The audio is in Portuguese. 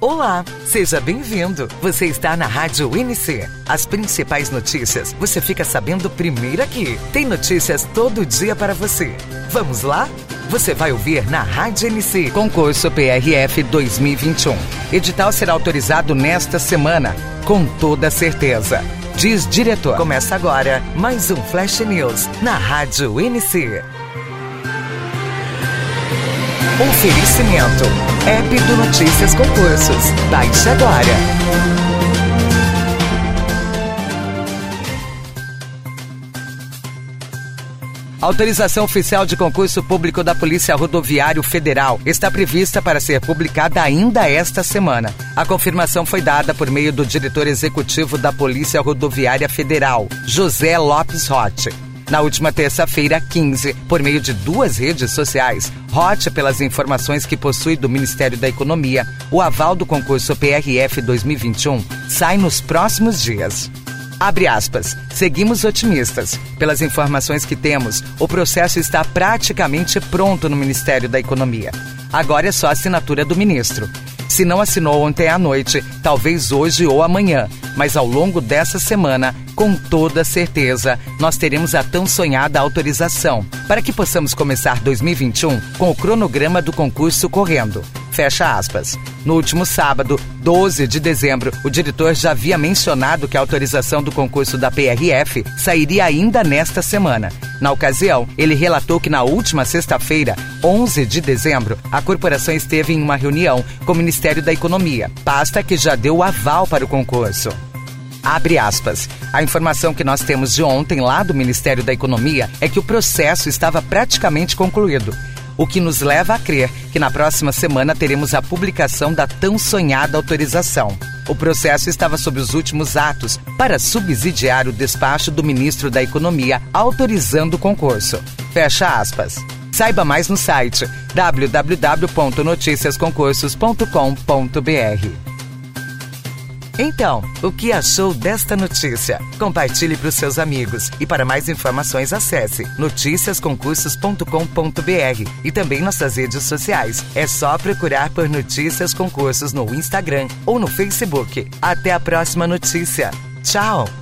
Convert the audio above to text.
Olá, seja bem-vindo. Você está na Rádio NC. As principais notícias você fica sabendo primeiro aqui. Tem notícias todo dia para você. Vamos lá? Você vai ouvir na Rádio NC. Concurso PRF 2021. Edital será autorizado nesta semana, com toda certeza. Diz diretor. Começa agora mais um Flash News na Rádio NC. Oferecimento. App do Notícias Concursos. Baixe agora. Autorização oficial de concurso público da Polícia Rodoviário Federal está prevista para ser publicada ainda esta semana. A confirmação foi dada por meio do diretor executivo da Polícia Rodoviária Federal, José Lopes Rotti. Na última terça-feira, 15, por meio de duas redes sociais, Rote, pelas informações que possui do Ministério da Economia, o aval do concurso PRF 2021 sai nos próximos dias. Abre aspas. Seguimos otimistas. Pelas informações que temos, o processo está praticamente pronto no Ministério da Economia. Agora é só assinatura do ministro. Se não assinou ontem à noite, talvez hoje ou amanhã, mas ao longo dessa semana, com toda certeza, nós teremos a tão sonhada autorização para que possamos começar 2021 com o cronograma do concurso correndo. Fecha aspas. No último sábado, 12 de dezembro, o diretor já havia mencionado que a autorização do concurso da PRF sairia ainda nesta semana. Na ocasião, ele relatou que na última sexta-feira, 11 de dezembro, a corporação esteve em uma reunião com o Ministério da Economia, pasta que já deu aval para o concurso. Abre aspas. A informação que nós temos de ontem lá do Ministério da Economia é que o processo estava praticamente concluído o que nos leva a crer que na próxima semana teremos a publicação da tão sonhada autorização. O processo estava sob os últimos atos para subsidiar o despacho do ministro da Economia autorizando o concurso. Fecha aspas. Saiba mais no site www.noticiasconcursos.com.br. Então, o que achou desta notícia? Compartilhe para os seus amigos e para mais informações acesse noticiasconcursos.com.br e também nossas redes sociais. É só procurar por Notícias Concursos no Instagram ou no Facebook. Até a próxima notícia. Tchau!